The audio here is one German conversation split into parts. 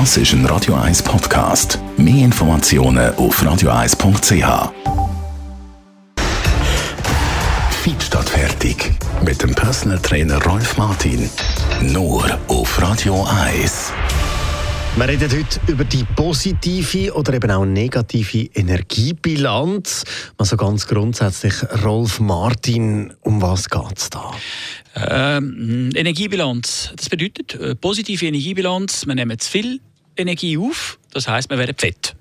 Das ist ein Radio 1 Podcast. Mehr Informationen auf radio1.ch. Fit statt fertig. Mit dem Personal Trainer Rolf Martin. Nur auf Radio 1. Wir reden heute über die positive oder eben auch negative Energiebilanz. Also ganz grundsätzlich, Rolf Martin, um was geht es da? Ähm, Energiebilanz, das bedeutet äh, positive Energiebilanz, wir nehmen zu viel Energie auf, das heißt, wir werden fett.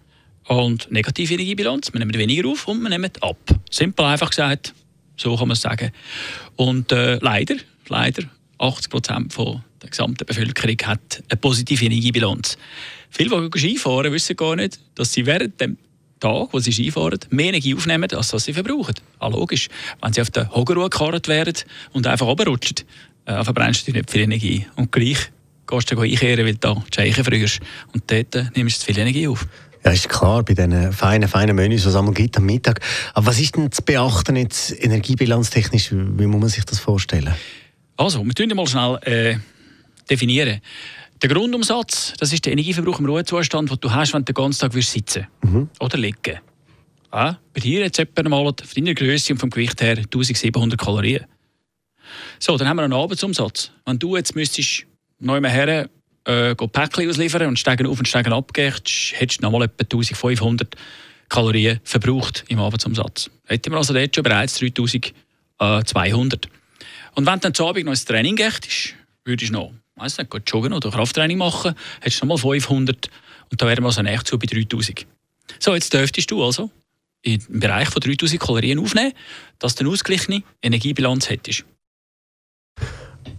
Und negative Energiebilanz, wir nehmen weniger auf und wir nehmen ab. Simpel einfach gesagt, so kann man es sagen. Und äh, leider, leider, 80 Prozent der gesamten Bevölkerung hat eine positive Energiebilanz. Viele, die Skifahren, wissen gar nicht, dass sie während dem Tag, wo sie Skifahren, mehr Energie aufnehmen, als was sie verbrauchen. Ah, logisch. Wenn sie auf der Hogerruhe gekarrt werden und einfach runterrutschen, äh, verbrennst du nicht viel Energie. Und gleich gehst du einkehren, weil du da Scheichen frühst. Und dort äh, nimmst du viel Energie auf. Ja, ist klar, bei diesen feinen, feinen Menüs, die es einmal gibt am Mittag. Aber was ist denn zu beachten jetzt energiebilanztechnisch? Wie muss man sich das vorstellen? Also, wir tun mal schnell äh, definieren. Der Grundumsatz, das ist der Energieverbrauch im Ruhezustand, den du hast, wenn du den ganzen Tag sitzen mhm. oder liegen. Ja, bei dir jetzt etwa mal von deiner Größe und vom Gewicht her 1700 Kalorien. So, dann haben wir einen Arbeitsumsatz. Wenn du jetzt müsstest neu her äh, Päckchen ausliefern und steigen auf und steigen ab hättest du noch mal etwa 1500 Kalorien verbraucht im Arbeitsumsatz. Hätten wir also dort schon bereits 3200. Und wenn du dann zu Abend noch ins Training gehst, würdest du noch weiss nicht, joggen oder Krafttraining machen, hättest du noch mal 500 und dann wären wir also näher zu bei 3000. So, jetzt dürftest du also im Bereich von 3000 Kalorien aufnehmen, dass du eine ausgeglichene Energiebilanz hättest.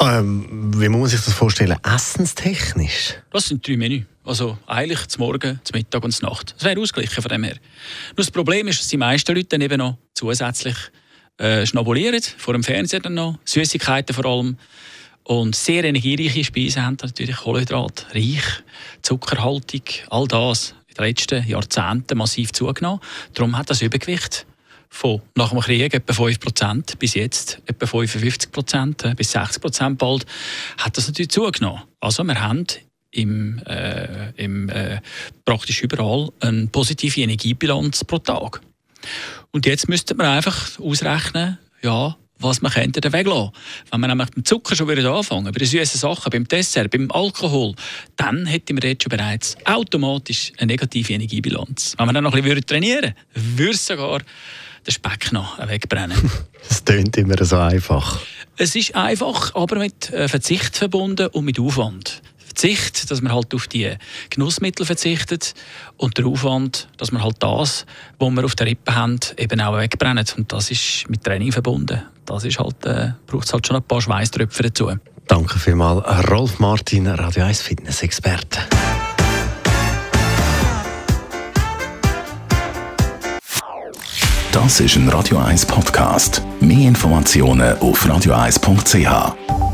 Ähm, wie muss man sich das vorstellen? Essenstechnisch? Das sind drei Menü. Also eigentlich zum Morgen, zum Mittag und zur Nacht. Das wäre ausgeglichen von dem her. Nur das Problem ist, dass die meisten Leute dann eben noch zusätzlich äh, schnabulieren, vor dem Fernseher dann noch, Süßigkeiten vor allem. Und sehr energiereiche Speisen haben natürlich Kohlenhydrat, reich, zuckerhaltig, all das in den letzten Jahrzehnten massiv zugenommen. Darum hat das Übergewicht von nach dem Krieg etwa 5% bis jetzt etwa 55% äh, bis 60% bald, hat das natürlich zugenommen. Also wir haben im, äh, im, äh, praktisch überall eine positive Energiebilanz pro Tag. Und jetzt müsste man einfach ausrechnen, ja, was man könnte den weglassen. Wenn man nämlich mit dem Zucker schon wieder anfangen, bei den süßen Sachen, beim Dessert, beim Alkohol, dann hätten wir jetzt schon bereits automatisch eine negative Energiebilanz. Wenn wir dann noch ein bisschen trainieren würden, würde es sogar den Speck noch wegbrennen. Es klingt immer so einfach. Es ist einfach, aber mit äh, Verzicht verbunden und mit Aufwand. Verzicht, dass man halt auf die Genussmittel verzichtet und der Aufwand, dass man halt das, was wir auf der Rippe haben, eben auch wegbrennt. Und das ist mit Training verbunden. Das ist halt, äh, braucht es halt schon ein paar Schweißtröpfe dazu. Danke vielmals, Rolf Martin, Radio 1 Fitness-Experte. Das ist ein Radio 1 Podcast. Mehr Informationen auf radio1.ch.